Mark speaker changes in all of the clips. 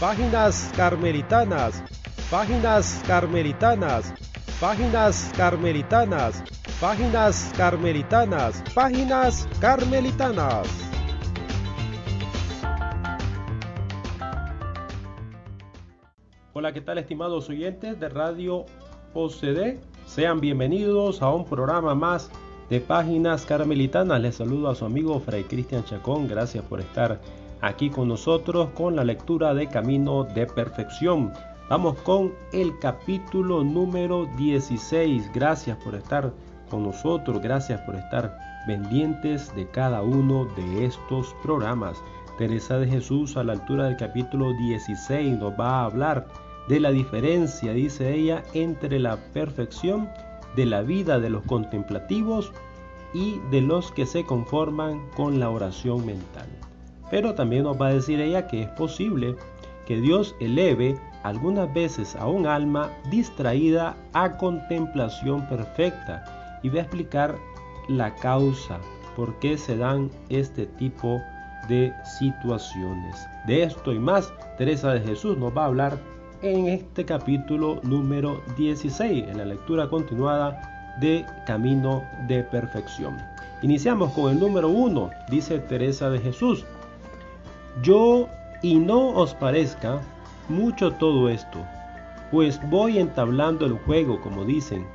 Speaker 1: Páginas carmelitanas, páginas carmelitanas, páginas carmelitanas, páginas carmelitanas, páginas carmelitanas. Hola, ¿qué tal estimados oyentes de Radio OCD? Sean bienvenidos a un programa más de Páginas Carmelitanas. Les saludo a su amigo Fray Cristian Chacón. Gracias por estar aquí con nosotros con la lectura de Camino de Perfección. Vamos con el capítulo número 16. Gracias por estar con nosotros, gracias por estar pendientes de cada uno de estos programas. Teresa de Jesús a la altura del capítulo 16 nos va a hablar de la diferencia, dice ella, entre la perfección de la vida de los contemplativos y de los que se conforman con la oración mental. Pero también nos va a decir ella que es posible que Dios eleve algunas veces a un alma distraída a contemplación perfecta y va a explicar la causa, por qué se dan este tipo de situaciones. De esto y más, Teresa de Jesús nos va a hablar en este capítulo número 16, en la lectura continuada de Camino de Perfección. Iniciamos con el número 1, dice Teresa de Jesús. Yo y no os parezca mucho todo esto, pues voy entablando el juego, como dicen.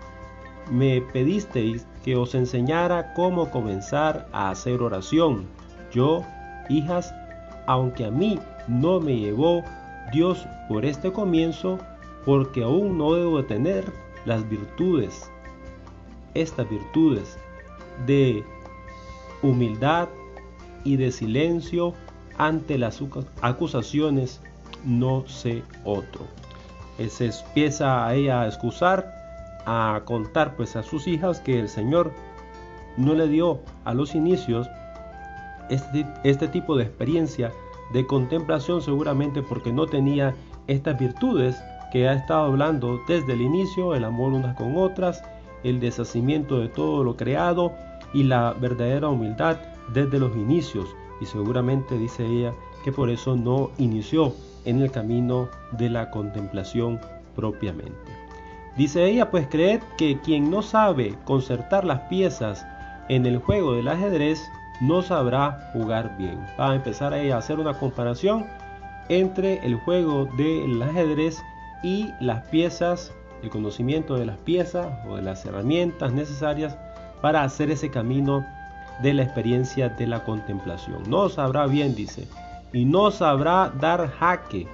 Speaker 1: Me pedisteis que os enseñara cómo comenzar a hacer oración. Yo, hijas, aunque a mí no me llevó Dios por este comienzo, porque aún no debo tener las virtudes, estas virtudes de humildad y de silencio ante las acusaciones, no sé otro. Se empieza ella a excusar, a contar pues a sus hijas que el Señor no le dio a los inicios este, este tipo de experiencia de contemplación seguramente porque no tenía estas virtudes que ha estado hablando desde el inicio, el amor unas con otras, el deshacimiento de todo lo creado y la verdadera humildad desde los inicios y seguramente dice ella que por eso no inició en el camino de la contemplación propiamente. Dice ella, pues creed que quien no sabe concertar las piezas en el juego del ajedrez no sabrá jugar bien. Va a empezar ella a hacer una comparación entre el juego del ajedrez y las piezas, el conocimiento de las piezas o de las herramientas necesarias para hacer ese camino de la experiencia de la contemplación. No sabrá bien, dice, y no sabrá dar jaque,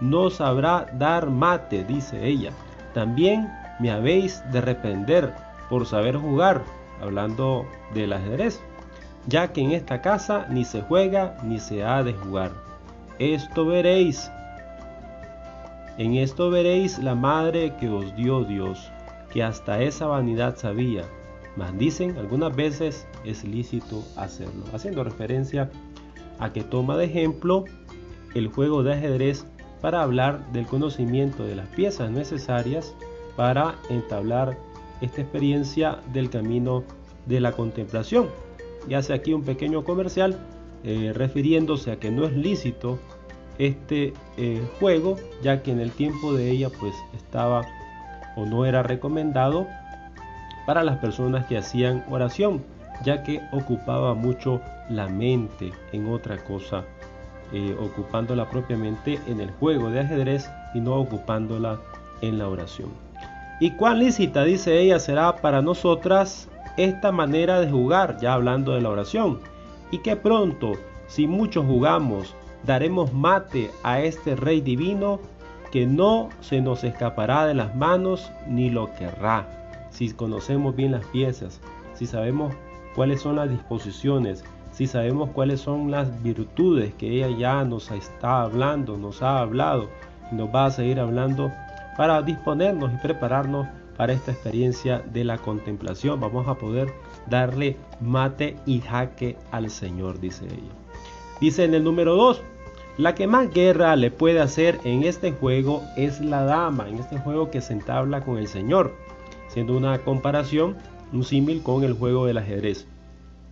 Speaker 1: no sabrá dar mate, dice ella. También me habéis de reprender por saber jugar, hablando del ajedrez, ya que en esta casa ni se juega ni se ha de jugar. Esto veréis, en esto veréis la madre que os dio Dios, que hasta esa vanidad sabía, mas dicen algunas veces es lícito hacerlo, haciendo referencia a que toma de ejemplo el juego de ajedrez para hablar del conocimiento de las piezas necesarias para entablar esta experiencia del camino de la contemplación. Y hace aquí un pequeño comercial eh, refiriéndose a que no es lícito este eh, juego, ya que en el tiempo de ella pues estaba o no era recomendado para las personas que hacían oración, ya que ocupaba mucho la mente en otra cosa, eh, ocupándola propiamente en el juego de ajedrez y no ocupándola en la oración. ¿Y cuán lícita, dice ella, será para nosotras esta manera de jugar, ya hablando de la oración? Y que pronto, si muchos jugamos, daremos mate a este Rey divino, que no se nos escapará de las manos ni lo querrá si conocemos bien las piezas, si sabemos cuáles son las disposiciones, si sabemos cuáles son las virtudes que ella ya nos está hablando, nos ha hablado nos va a seguir hablando para disponernos y prepararnos para esta experiencia de la contemplación. Vamos a poder darle mate y jaque al Señor, dice ella. Dice en el número 2, la que más guerra le puede hacer en este juego es la dama, en este juego que se entabla con el Señor, siendo una comparación, un símil con el juego del ajedrez.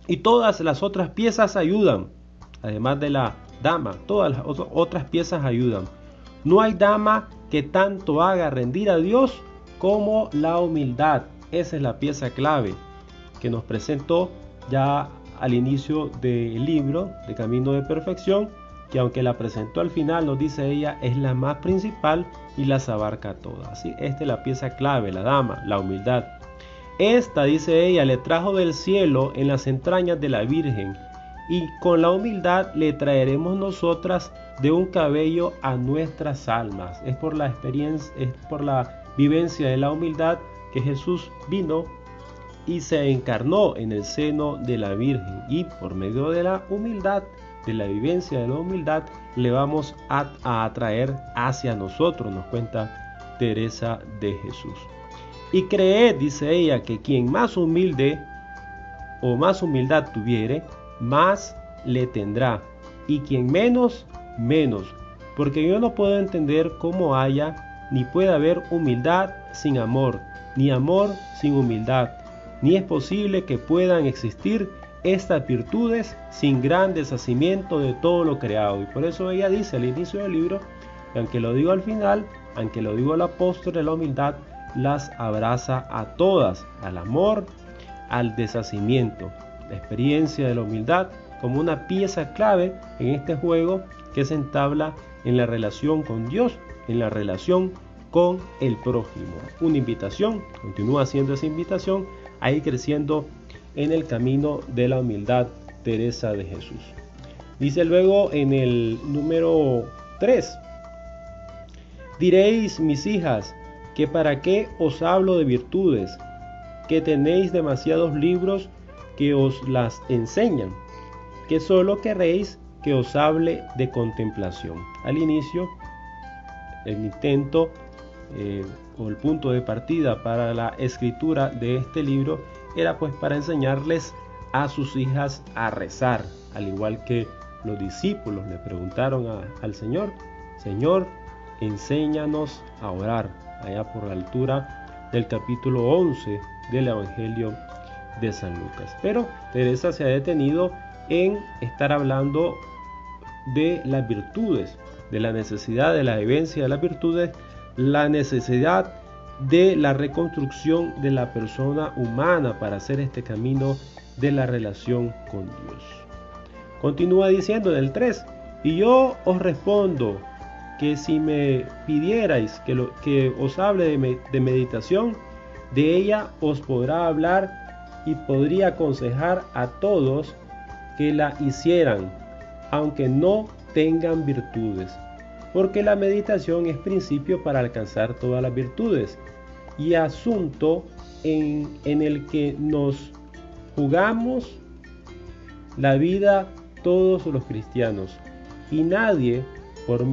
Speaker 1: Y todas las otras piezas ayudan, además de la dama, todas las otras piezas ayudan. No hay dama que tanto haga rendir a Dios como la humildad. Esa es la pieza clave que nos presentó ya al inicio del libro de Camino de Perfección, que aunque la presentó al final, nos dice ella, es la más principal y las abarca todas. Así, esta es la pieza clave, la dama, la humildad. Esta, dice ella, le trajo del cielo en las entrañas de la Virgen, y con la humildad le traeremos nosotras de un cabello a nuestras almas. Es por la experiencia, es por la vivencia de la humildad que Jesús vino y se encarnó en el seno de la Virgen y por medio de la humildad, de la vivencia de la humildad, le vamos a, atraer hacia nosotros, nos cuenta Teresa de Jesús. Y creed, dice ella, que quien más humilde o más humildad tuviere, más le tendrá. Y quien menos, menos. Porque yo no puedo entender cómo haya ni puede haber humildad sin amor, ni amor sin humildad. Ni es posible que puedan existir estas virtudes sin gran deshacimiento de todo lo creado. Y por eso ella dice al inicio del libro, aunque lo digo al final, aunque lo digo al apóstol de la humildad, las abraza a todas, al amor, al deshacimiento. La experiencia de la humildad como una pieza clave en este juego que se entabla en la relación con Dios, en la relación con el prójimo. Una invitación, continúa haciendo esa invitación a ir creciendo en el camino de la humildad, Teresa de Jesús. Dice luego en el número 3, diréis mis hijas, que para qué os hablo de virtudes, que tenéis demasiados libros que os las enseñan, que solo queréis que os hable de contemplación. Al inicio, el intento eh, o el punto de partida para la escritura de este libro era pues para enseñarles a sus hijas a rezar, al igual que los discípulos le preguntaron al Señor, Señor, enséñanos a orar allá por la altura del capítulo 11 del Evangelio de San Lucas. Pero Teresa se ha detenido en estar hablando de las virtudes, de la necesidad de la vivencia de las virtudes, la necesidad de la reconstrucción de la persona humana para hacer este camino de la relación con Dios. Continúa diciendo en el 3, y yo os respondo, que si me pidierais que, os hable de, de meditación, de ella os podrá hablar y podría aconsejar a todos que la hicieran, aunque no tengan virtudes, porque la meditación es principio para alcanzar todas las virtudes y asunto en, en el que nos jugamos la vida todos los cristianos y nadie por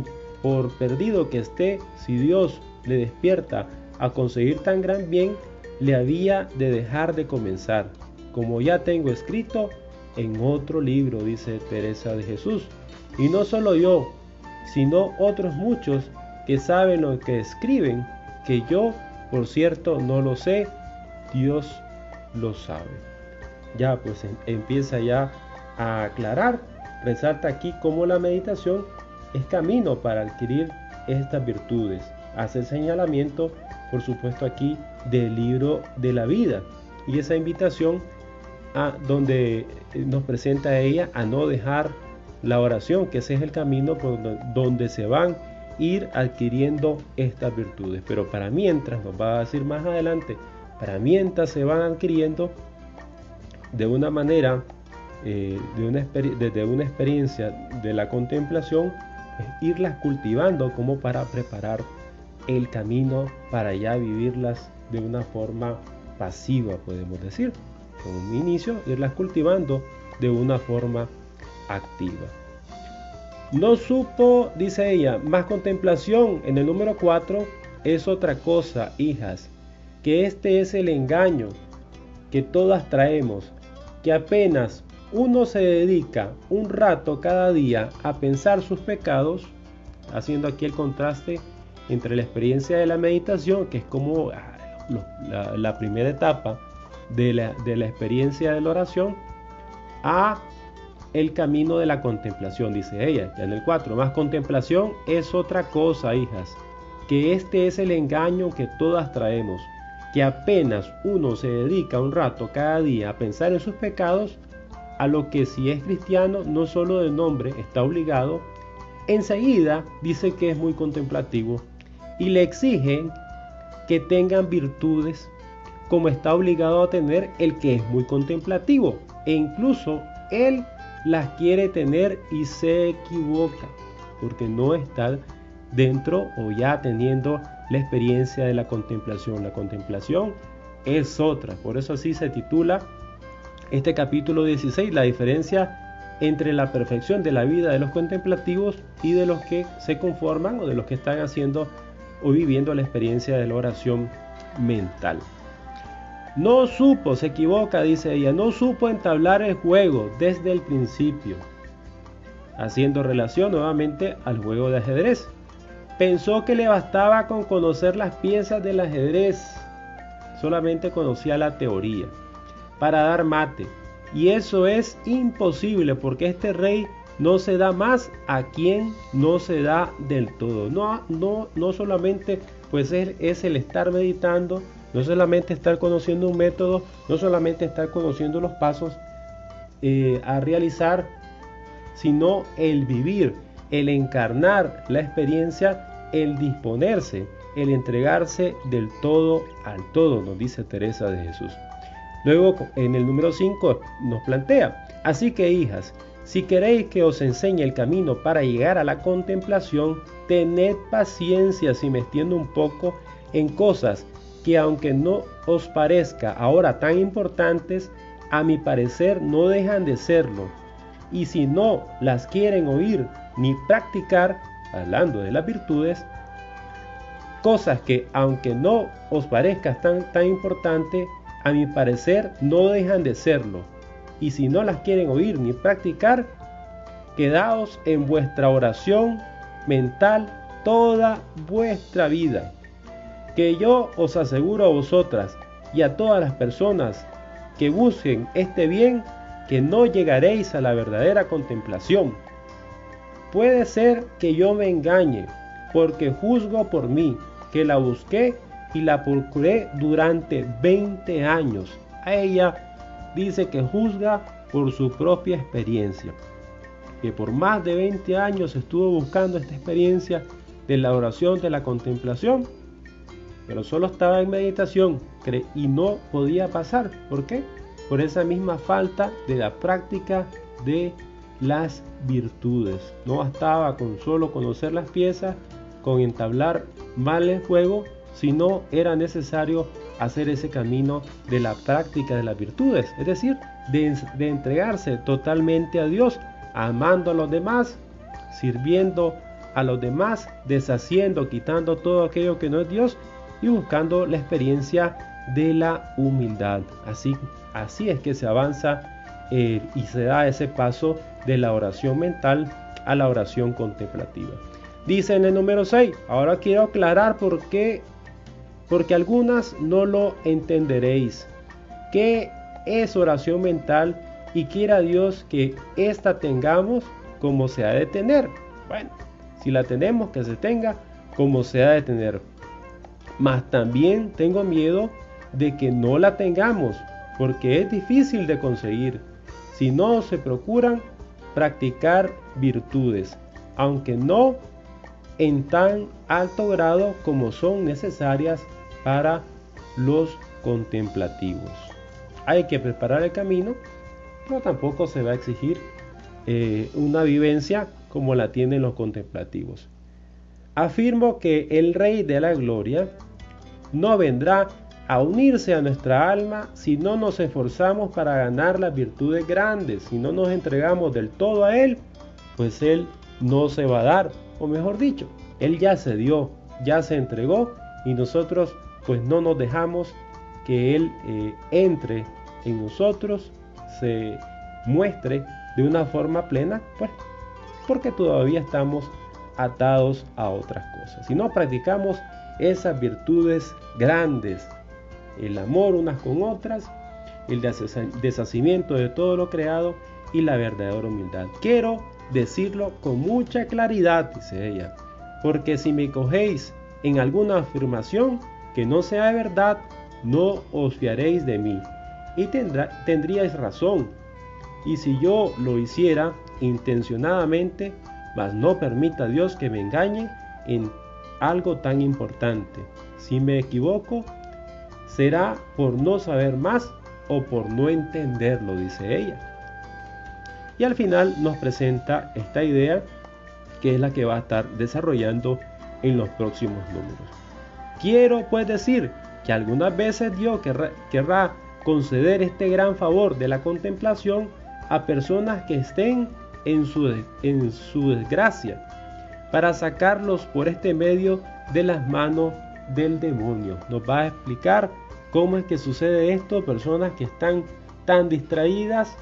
Speaker 1: por perdido que esté, si Dios le despierta a conseguir tan gran bien, le había de dejar de comenzar, como ya tengo escrito en otro libro, dice Teresa de Jesús. Y no solo yo, sino otros muchos que saben lo que escriben, que yo, por cierto, no lo sé, Dios lo sabe. Ya pues em, empieza ya a aclarar, resalta aquí cómo la meditación es camino para adquirir estas virtudes. Hace el señalamiento, por supuesto, aquí del libro de la vida y esa invitación a donde nos presenta ella a no dejar la oración, que ese es el camino por donde se van ir adquiriendo estas virtudes. Pero para mientras, nos va a decir más adelante, para mientras se van adquiriendo de una manera, eh, de una desde una experiencia de la contemplación, irlas cultivando como para preparar el camino para ya vivirlas de una forma pasiva, podemos decir. Con un inicio, irlas cultivando de una forma activa. No supo, dice ella, más contemplación en el número 4 es otra cosa, hijas, que este es el engaño que todas traemos, que apenas uno se dedica un rato cada día a pensar sus pecados, haciendo aquí el contraste entre la experiencia de la meditación, que es como ah, la, primera etapa de la, de la experiencia de la oración, a el camino de la contemplación, dice ella, ya en el 4. Más contemplación es otra cosa, hijas, que este es el engaño que todas traemos, que apenas uno se dedica un rato cada día a pensar en sus pecados, a lo que si es cristiano no solo de nombre está obligado, enseguida dice que es muy contemplativo y le exigen que tengan virtudes como está obligado a tener el que es muy contemplativo e incluso él las quiere tener y se equivoca porque no está dentro o ya teniendo la experiencia de la contemplación. La contemplación es otra, por eso así se titula este capítulo 16, la diferencia entre la perfección de la vida de los contemplativos y de los que se conforman o de los que están haciendo o viviendo la experiencia de la oración mental. No supo, se equivoca, dice ella, no supo entablar el juego desde el principio, haciendo relación nuevamente al juego de ajedrez. Pensó que le bastaba con conocer las piezas del ajedrez, solamente conocía la teoría, para dar mate. Y eso es imposible porque este rey no se da más a quien no se da del todo. No, no, no solamente pues es, es el estar meditando, no solamente estar conociendo un método, no solamente estar conociendo los pasos eh, a realizar, sino el vivir, el encarnar la experiencia, el disponerse, el entregarse del todo al todo, nos dice Teresa de Jesús. Luego en el número 5 nos plantea, así que hijas, si queréis que os enseñe el camino para llegar a la contemplación, tened paciencia si me extiendo un poco en cosas que aunque no os parezca ahora tan importantes, a mi parecer no dejan de serlo. Y si no las quieren oír ni practicar, hablando de las virtudes, cosas que aunque no os parezca tan, tan importante, a mi parecer no dejan de serlo y si no las quieren oír ni practicar, quedaos en vuestra oración mental toda vuestra vida. Que yo os aseguro a vosotras y a todas las personas que busquen este bien, que no llegaréis a la verdadera contemplación. Puede ser que yo me engañe, porque juzgo por mí, que la busqué y la procuré durante 20 años. A ella dice que juzga por su propia experiencia, que por más de 20 años estuvo buscando esta experiencia de la oración, de la contemplación, pero solo estaba en meditación y no podía pasar. ¿Por qué? Por esa misma falta de la práctica de las virtudes. No bastaba con solo conocer las piezas, con entablar mal el juego, sino era necesario hacer ese camino de la práctica de las virtudes, es decir, de, entregarse totalmente a Dios, amando a los demás, sirviendo a los demás, deshaciendo, quitando todo aquello que no es Dios y buscando la experiencia de la humildad. Así, así es que se avanza eh, y se da ese paso de la oración mental a la oración contemplativa. Dice en el número 6, ahora quiero aclarar por qué porque algunas no lo entenderéis. ¿Qué es oración mental? Y quiera Dios que ésta tengamos como se ha de tener. Bueno, si la tenemos, que se tenga como se ha de tener. Mas también tengo miedo de que no la tengamos, porque es difícil de conseguir si no se procuran practicar virtudes, aunque no en tan alto grado como son necesarias para los contemplativos. Hay que preparar el camino, pero tampoco se va a exigir eh, una vivencia como la tienen los contemplativos. Afirmo que el Rey de la Gloria no vendrá a unirse a nuestra alma si no nos esforzamos para ganar las virtudes grandes, si no nos entregamos del todo a Él, pues Él no se va a dar, o mejor dicho, Él ya se dio, ya se entregó y nosotros pues no nos dejamos que Él eh, entre en nosotros, se muestre de una forma plena, pues porque todavía estamos atados a otras cosas. Si no practicamos esas virtudes grandes, el amor unas con otras, el deshacimiento de todo lo creado y la verdadera humildad. Quiero decirlo con mucha claridad, dice ella, porque si me cogéis en alguna afirmación que no sea verdad, no os fiaréis de mí y tendríais razón. Y si yo lo hiciera intencionadamente, mas no permita Dios que me engañe en algo tan importante. Si me equivoco, será por no saber más o por no entenderlo, dice ella. Y al final nos presenta esta idea que es la que va a estar desarrollando en los próximos números. Quiero pues decir que algunas veces Dios querrá, conceder este gran favor de la contemplación a personas que estén en su, en su desgracia, para sacarlos por este medio de las manos del demonio. Nos va a explicar cómo es que sucede esto, personas que están tan distraídas,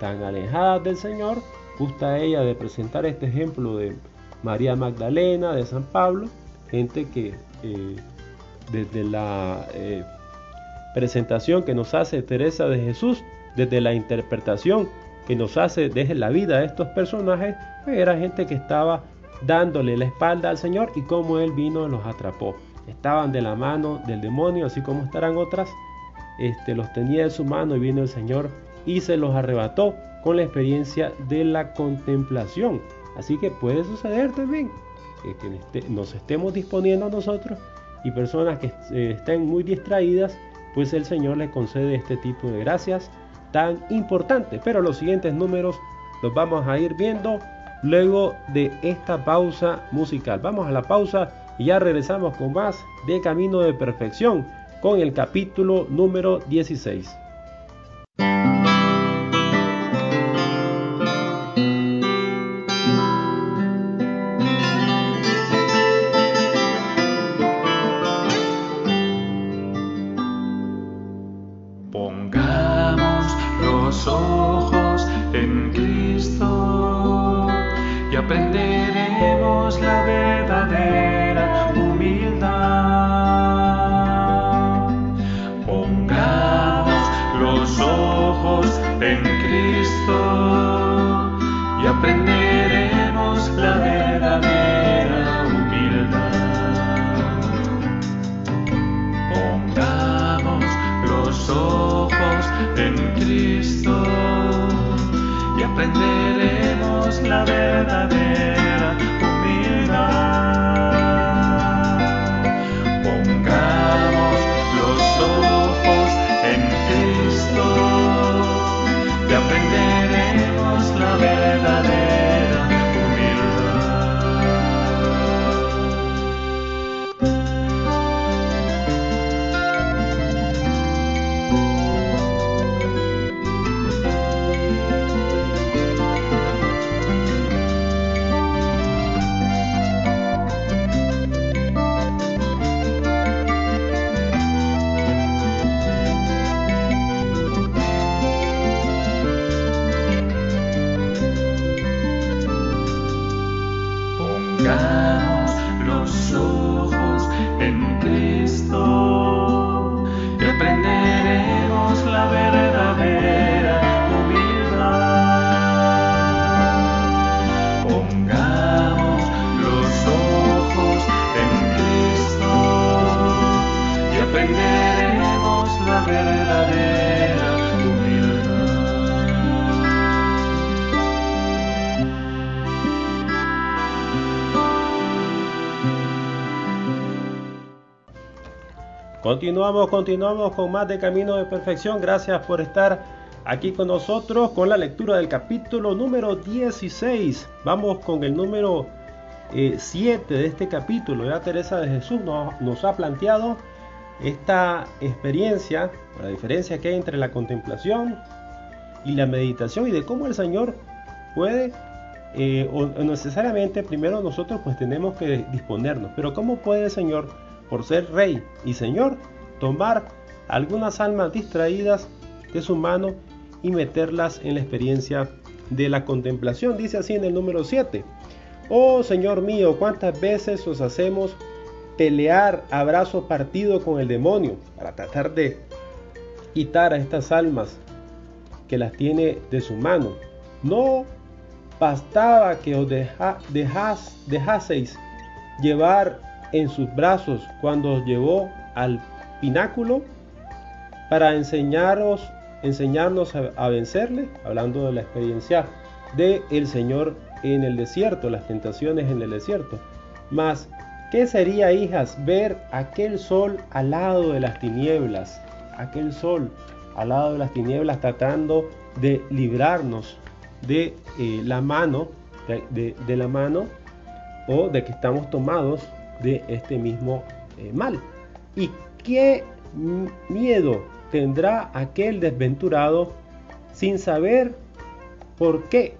Speaker 1: tan alejadas del Señor. Gusta ella de presentar este ejemplo de María Magdalena, de San Pablo, gente que eh, desde la eh, presentación que nos hace Teresa de Jesús, desde la interpretación que nos hace desde la vida de estos personajes, pues era gente que estaba dándole la espalda al Señor y como Él vino los atrapó. Estaban de la mano del demonio, así como estarán otras. Este, los tenía en su mano y vino el Señor y se los arrebató con la experiencia de la contemplación. Así que puede suceder también que este, nos estemos disponiendo nosotros y personas que eh, estén muy distraídas, pues el Señor le concede este tipo de gracias tan importantes. Pero los siguientes números los vamos a ir viendo luego de esta pausa musical. Vamos a la pausa y ya regresamos con más de Camino de Perfección con el capítulo número 16. Continuamos, continuamos con más de Camino de Perfección. Gracias por estar aquí con nosotros con la lectura del capítulo número 16. Vamos con el número 7 eh, de este capítulo. Ya Teresa de Jesús nos, ha planteado esta experiencia, la diferencia que hay entre la contemplación y la meditación y de cómo el Señor puede eh, o necesariamente primero nosotros pues tenemos que disponernos, pero cómo puede el Señor, por ser Rey y Señor, tomar algunas almas distraídas de su mano y meterlas en la experiencia de la contemplación. Dice así en el número 7. Oh Señor mío, cuántas veces os hacemos pelear a brazo partido con el demonio para tratar de quitar a estas almas que las tiene de su mano. No bastaba que os dejaseis llevar en sus brazos cuando os llevó al pináculo para enseñarnos a, vencerle, hablando de la experiencia de el Señor en el desierto, las tentaciones en el desierto. Mas, ¿qué sería, hijas, ver aquel sol al lado de las tinieblas? Aquel sol al lado de las tinieblas tratando de librarnos de eh, la mano, de, la mano o de que estamos tomados de este mismo eh, mal. ¿Y qué miedo tendrá aquel desventurado sin saber por qué?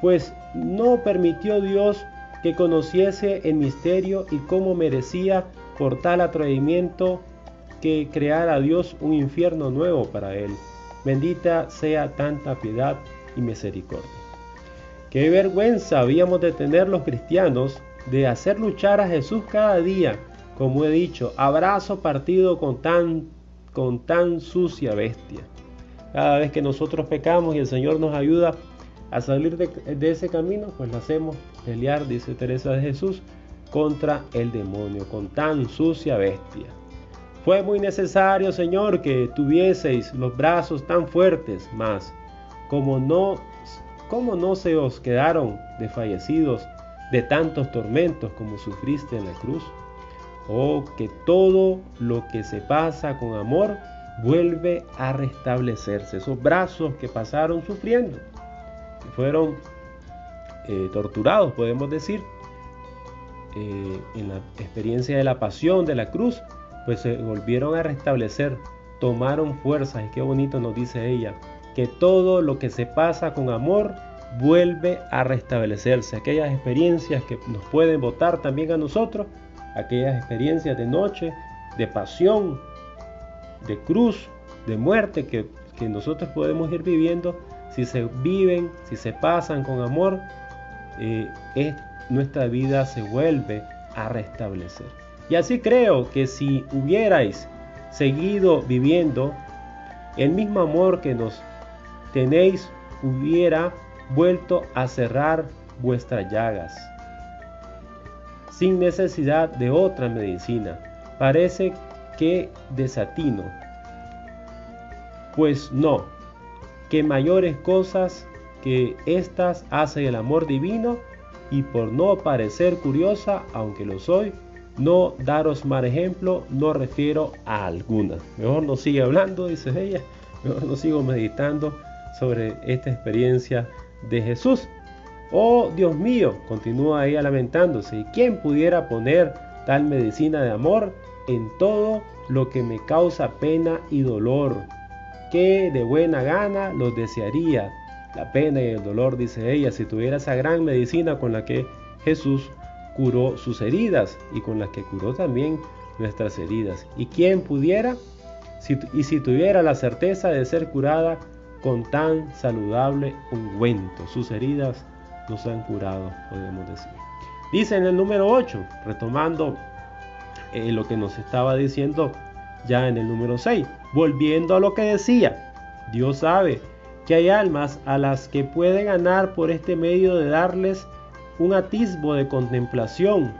Speaker 1: Pues no permitió Dios que conociese el misterio y cómo merecía por tal atrevimiento que creara Dios un infierno nuevo para él. Bendita sea tanta piedad y misericordia. Qué vergüenza habíamos de tener los cristianos de hacer luchar a Jesús cada día, como he dicho, abrazo partido con tan, con tan sucia bestia. Cada vez que nosotros pecamos y el Señor nos ayuda a salir de, ese camino, pues lo hacemos pelear, dice Teresa de Jesús, contra el demonio, con tan sucia bestia. Fue muy necesario, Señor, que tuvieseis los brazos tan fuertes, mas como no, como no se os quedaron desfallecidos de tantos tormentos como sufriste en la cruz. Oh, que todo lo que se pasa con amor vuelve a restablecerse. Esos brazos que pasaron sufriendo, que fueron eh, torturados, podemos decir, eh, en la experiencia de la pasión, de la cruz, pues se volvieron a restablecer, tomaron fuerzas, y qué bonito nos dice ella, que todo lo que se pasa con amor vuelve a restablecerse. Aquellas experiencias que nos pueden votar también a nosotros, aquellas experiencias de noche, de pasión, de cruz, de muerte que, que nosotros podemos ir viviendo, si se viven, si se pasan con amor, eh, es, nuestra vida se vuelve a restablecer. Y así creo que si hubierais seguido viviendo, el mismo amor que nos tenéis hubiera vuelto a cerrar vuestras llagas, sin necesidad de otra medicina. Parece que desatino. Pues no, que mayores cosas que estas hace el amor divino y por no parecer curiosa, aunque lo soy, no daros mal ejemplo, no refiero a alguna. Mejor no sigue hablando, dice ella, mejor no sigo meditando sobre esta experiencia de Jesús. Oh Dios mío, continúa ella lamentándose, ¿y quién pudiera poner tal medicina de amor en todo lo que me causa pena y dolor? Que de buena gana los desearía. La pena y el dolor, dice ella, si tuviera esa gran medicina con la que Jesús curó sus heridas y con las que curó también nuestras heridas. ¿Y quién pudiera? y si tuviera la certeza de ser curada con tan saludable ungüento. Sus heridas nos han curado, podemos decir. Dice en el número 8, retomando eh, lo que nos estaba diciendo ya en el número 6, volviendo a lo que decía, Dios sabe que hay almas a las que puede ganar por este medio de darles un atisbo de contemplación,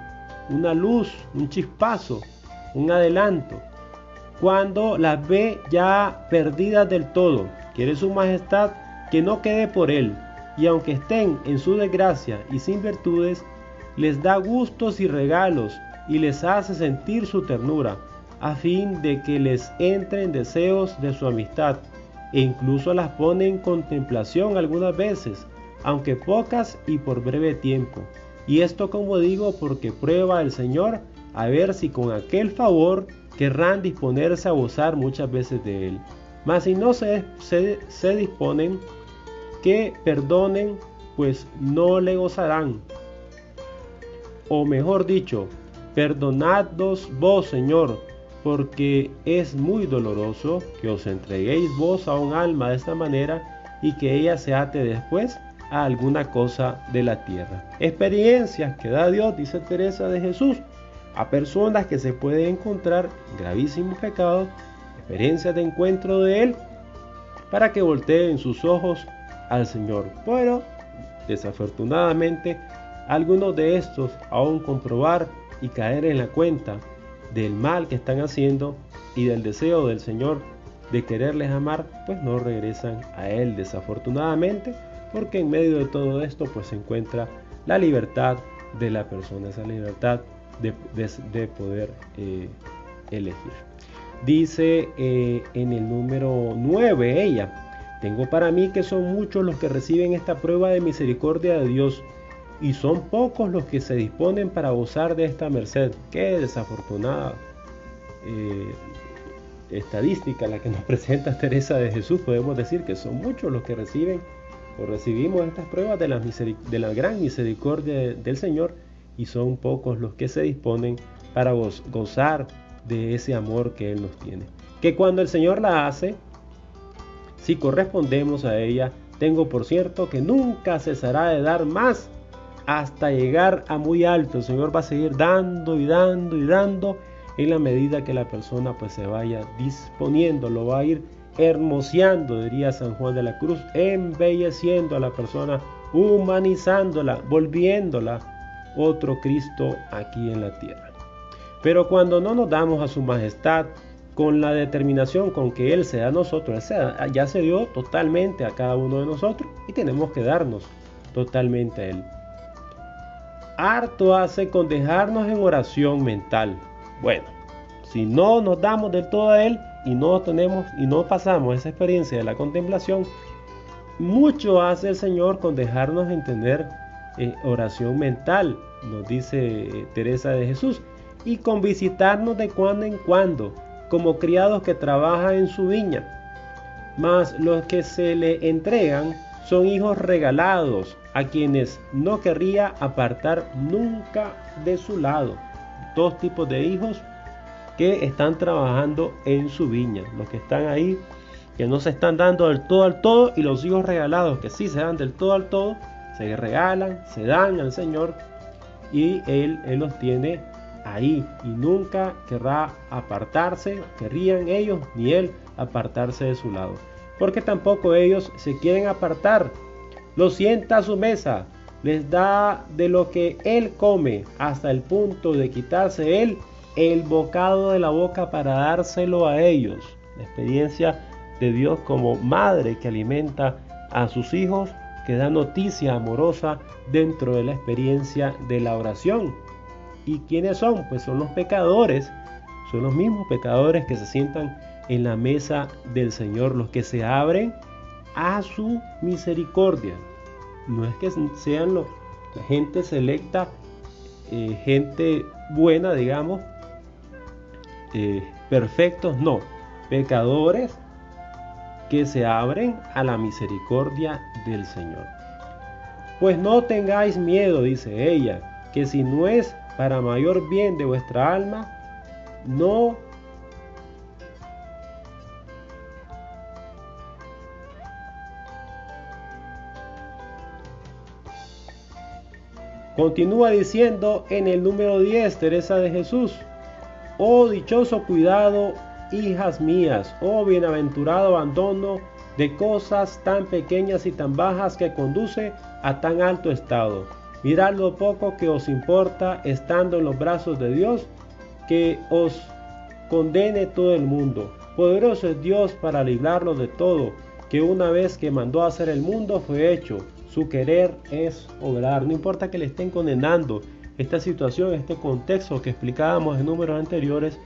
Speaker 1: una luz, un chispazo, un adelanto. Cuando las ve ya perdidas del todo, quiere su majestad que no quede por él, y aunque estén en su desgracia y sin virtudes, les da gustos y regalos y les hace sentir su ternura, a fin de que les entren deseos de su amistad, e incluso las pone en contemplación algunas veces, aunque pocas y por breve tiempo. Y esto como digo porque prueba el Señor a ver si con aquel favor querrán disponerse a gozar muchas veces de él. Mas si no se, se, disponen, que perdonen, pues no le gozarán. O mejor dicho, perdonadlos vos, Señor, porque es muy doloroso que os entreguéis vos a un alma de esta manera y que ella se ate después a alguna cosa de la tierra. Experiencias que da Dios, dice Teresa de Jesús, a personas que se pueden encontrar gravísimos pecados, de encuentro de Él, para que volteen sus ojos al Señor. Pero, desafortunadamente, algunos de estos, aún comprobar y caer en la cuenta del mal que están haciendo y del deseo del Señor de quererles amar, pues no regresan a Él desafortunadamente, porque en medio de todo esto pues se encuentra la libertad de la persona, esa libertad de, poder eh, elegir. Dice eh, en el número 9 ella, tengo para mí que son muchos los que reciben esta prueba de misericordia de Dios y son pocos los que se disponen para gozar de esta merced. Qué desafortunada eh, estadística la que nos presenta Teresa de Jesús. Podemos decir que son muchos los que reciben o recibimos estas pruebas de la, de la gran misericordia del Señor y son pocos los que se disponen para gozar de ese amor que Él nos tiene. Que cuando el Señor la hace, si correspondemos a ella, tengo por cierto que nunca cesará de dar más hasta llegar a muy alto. El Señor va a seguir dando y dando y dando en la medida que la persona pues se vaya disponiendo, lo va a ir hermoseando, diría San Juan de la Cruz, embelleciendo a la persona, humanizándola, volviéndola otro Cristo aquí en la tierra. Pero cuando no nos damos a su majestad con la determinación con que Él se da a nosotros, ya se dio totalmente a cada uno de nosotros y tenemos que darnos totalmente a Él. Harto hace con dejarnos en oración mental. Bueno, si no nos damos del todo a Él y no tenemos y no pasamos esa experiencia de la contemplación, mucho hace el Señor con dejarnos entender eh, oración mental, nos dice eh, Teresa de Jesús, y con visitarnos de cuando en cuando, como criados que trabajan en su viña. Mas los que se le entregan son hijos regalados, a quienes no querría apartar nunca de su lado. Dos tipos de hijos que están trabajando en su viña, los que están ahí, que no se están dando del todo al todo, y los hijos regalados que sí se dan del todo al todo, se regalan, se dan al Señor y Él, Él los tiene ahí y nunca querrá apartarse, querrían ellos ni Él apartarse de su lado. Porque tampoco ellos se quieren apartar. Lo sienta a su mesa, les da de lo que Él come hasta el punto de quitarse Él el bocado de la boca para dárselo a ellos. La experiencia de Dios como madre que alimenta a sus hijos que da noticia amorosa dentro de la experiencia de la oración. ¿Y quiénes son? Pues son los pecadores, son los mismos pecadores que se sientan en la mesa del Señor, los que se abren a su misericordia. No es que sean los, la gente selecta, eh, gente buena, digamos, eh, perfectos, no, pecadores que se abren a la misericordia del Señor. Pues no tengáis miedo, dice ella, que si no es para mayor bien de vuestra alma, no Continúa diciendo en el número 10, Teresa de Jesús, oh dichoso cuidado hijas mías, oh bienaventurado abandono de cosas tan pequeñas y tan bajas que conduce a tan alto estado. Mirad lo poco que os importa estando en los brazos de Dios, que os condene todo el mundo. Poderoso es Dios para librarlo de todo, que una vez que mandó a hacer el mundo fue hecho. Su querer es obrar. No importa que le estén condenando esta situación, este contexto que explicábamos en números anteriores,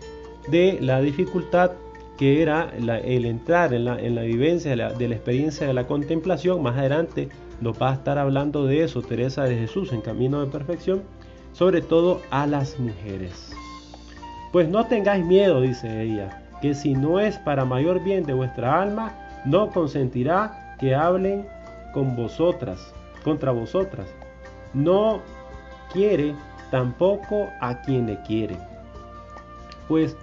Speaker 1: de la dificultad que era el entrar en la, vivencia de la, experiencia de la contemplación. Más adelante nos va a estar hablando de eso Teresa de Jesús en Camino de Perfección, sobre todo a las mujeres. Pues no tengáis miedo, dice ella, que si no es para mayor bien de vuestra alma, no consentirá que hablen con vosotras, contra vosotras. No quiere tampoco a quien le quiere. Pues,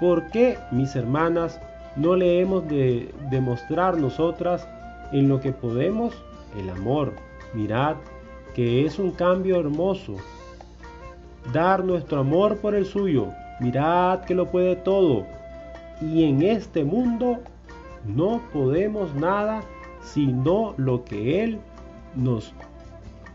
Speaker 1: ¿por qué, mis hermanas, no le hemos de demostrar nosotras en lo que podemos el amor? Mirad que es un cambio hermoso. Dar nuestro amor por el suyo. Mirad que lo puede todo. Y en este mundo no podemos nada sino lo que Él nos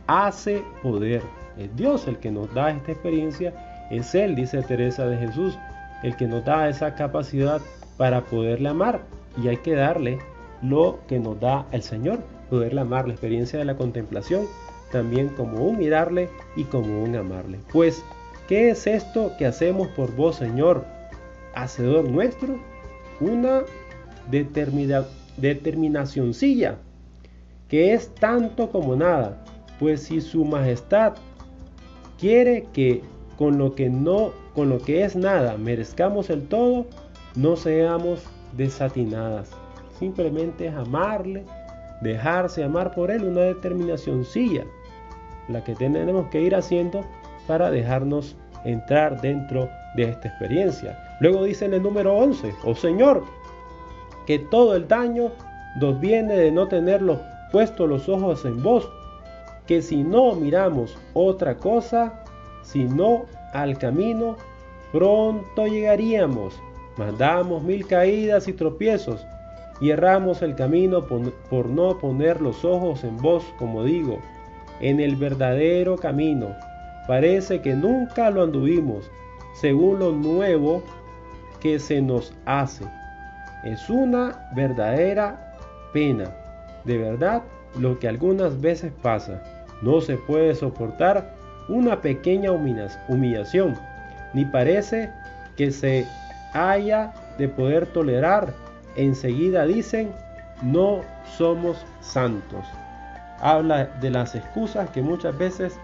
Speaker 1: hace poder. Es Dios el que nos da esta experiencia. Es Él, dice Teresa de Jesús, el que nos da esa capacidad para poderle amar. Y hay que darle lo que nos da el Señor, poderle amar, la experiencia de la contemplación, también como un mirarle y como un amarle. Pues, ¿qué es esto que hacemos por vos, Señor, Hacedor nuestro? Una determina, determinacioncilla, que es tanto como nada, pues si su majestad quiere que con lo que no, con lo que es nada, merezcamos el todo, no seamos desatinadas. Simplemente es amarle, dejarse amar por él, una determinacioncilla, la que tenemos que ir haciendo para dejarnos entrar dentro de esta experiencia. Luego dice en el número 11, oh Señor, que todo el daño nos viene de no tenerlos puestos los ojos en vos, que si no miramos otra cosa, sino al camino, pronto llegaríamos. Mandamos mil caídas y tropiezos y erramos el camino por, no poner los ojos en vos, como digo, en el verdadero camino. Parece que nunca lo anduvimos, según lo nuevo que se nos hace. Es una verdadera pena. De verdad, lo que algunas veces pasa. No se puede soportar una pequeña humillación, ni parece que se haya de poder tolerar. Enseguida dicen, no somos santos. Habla de las excusas que muchas veces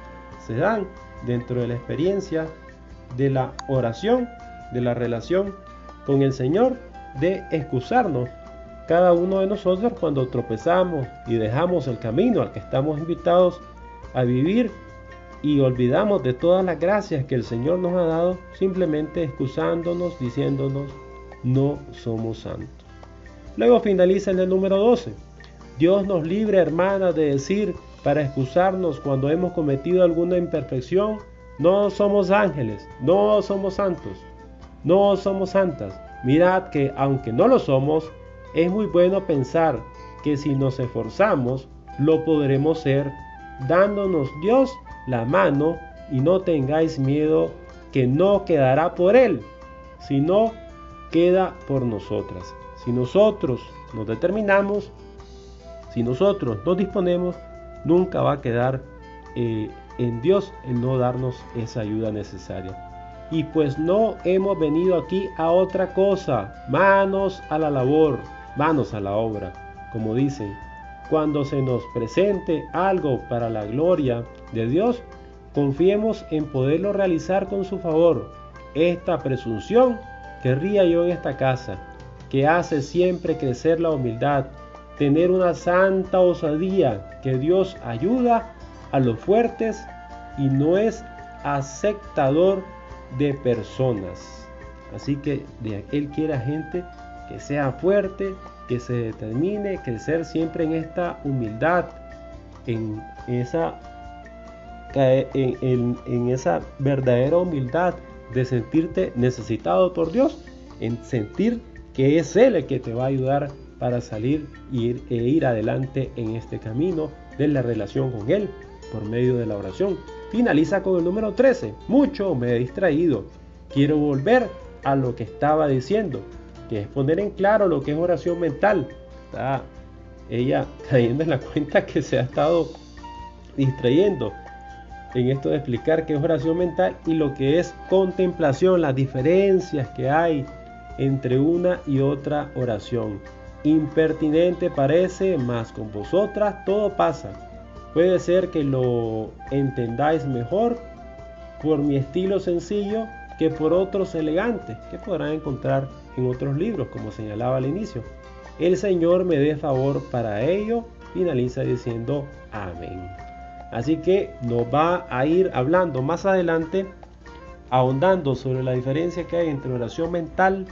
Speaker 1: se dan dentro de la experiencia de la oración, de la relación con el Señor, de excusarnos cada uno de nosotros cuando tropezamos y dejamos el camino al que estamos invitados a vivir y olvidamos de todas las gracias que el Señor nos ha dado, simplemente excusándonos, diciéndonos, no somos santos. Luego finaliza en el número 12. Dios nos libre, hermanas, de decir para excusarnos cuando hemos cometido alguna imperfección, no somos ángeles, no somos santos, no somos santas. Mirad que aunque no lo somos, es muy bueno pensar que si nos esforzamos, lo podremos ser, dándonos Dios la mano y no tengáis miedo que no quedará por Él, sino queda por nosotras. Si nosotros nos determinamos, si nosotros nos disponemos, nunca va a quedar eh, en Dios el no darnos esa ayuda necesaria. Y pues no hemos venido aquí a otra cosa, manos a la labor, manos a la obra, como dicen. Cuando se nos presente algo para la gloria de Dios, confiemos en poderlo realizar con su favor. Esta presunción querría yo en esta casa, que hace siempre crecer la humildad, tener una santa osadía que Dios ayuda a los fuertes y no es aceptador de personas. Así que Él quiere a gente que sea fuerte, que se determine, crecer siempre en esta humildad, en esa, en, esa verdadera humildad de sentirte necesitado por Dios, en sentir que es Él el que te va a ayudar para salir ir, e ir adelante en este camino de la relación con Él por medio de la oración. Finaliza con el número 13. Mucho me he distraído. Quiero volver a lo que estaba diciendo que es poner en claro lo que es oración mental. Está ella cayendo en la cuenta que se ha estado distrayendo en esto de explicar qué es oración mental y lo que es contemplación, las diferencias que hay entre una y otra oración. Impertinente parece, mas con vosotras todo pasa. Puede ser que lo entendáis mejor por mi estilo sencillo que por otros elegantes que podrán encontrar en otros libros, como señalaba al inicio. El Señor me dé favor para ello, finaliza diciendo amén. Así que nos va a ir hablando más adelante, ahondando sobre la diferencia que hay entre oración mental,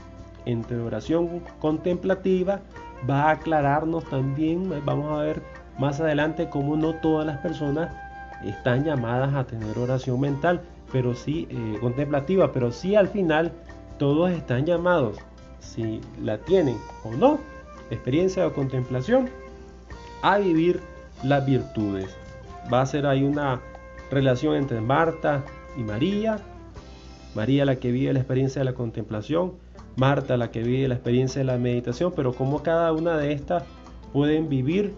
Speaker 1: entre oración contemplativa, va a aclararnos también, vamos a ver más adelante cómo no todas las personas están llamadas a tener oración mental, pero sí eh, contemplativa, pero sí al final todos están llamados, si la tienen o no, experiencia o contemplación, a vivir las virtudes. Va a ser ahí una relación entre Marta y María. María la que vive la experiencia de la contemplación, Marta la que vive la experiencia de la meditación, pero como cada una de estas pueden vivir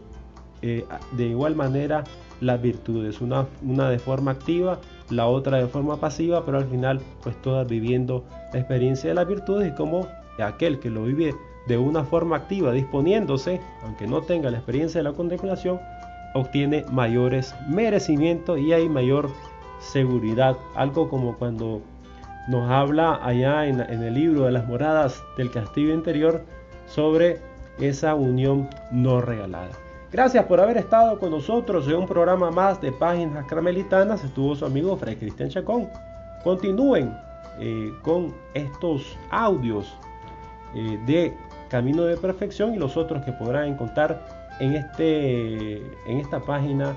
Speaker 1: eh, de igual manera las virtudes, una, una de forma activa, la otra de forma pasiva, pero al final pues todas viviendo la experiencia de las virtudes y como aquel que lo vive de una forma activa, disponiéndose, aunque no tenga la experiencia de la contemplación, obtiene mayores merecimientos y hay mayor seguridad. Algo como cuando nos habla allá en, el libro de las moradas del castillo interior sobre esa unión no regalada. Gracias por haber estado con nosotros en un programa más de Páginas Carmelitanas. Estuvo su amigo Fray Cristian Chacón. Continúen eh, con estos audios eh, de Camino de Perfección y los otros que podrán encontrar en, este, en esta página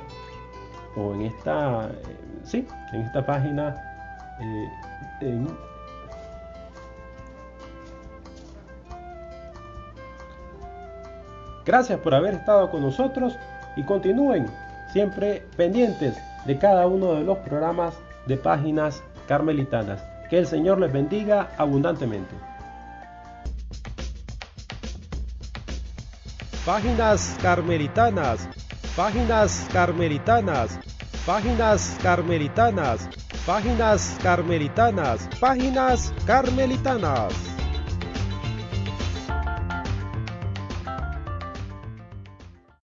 Speaker 1: o en esta, eh, sí, en esta página. Gracias por haber estado con nosotros y continúen siempre pendientes de cada uno de los programas de páginas carmelitanas. Que el Señor les bendiga abundantemente. Páginas carmelitanas, páginas carmelitanas, páginas carmelitanas, páginas carmelitanas, páginas carmelitanas.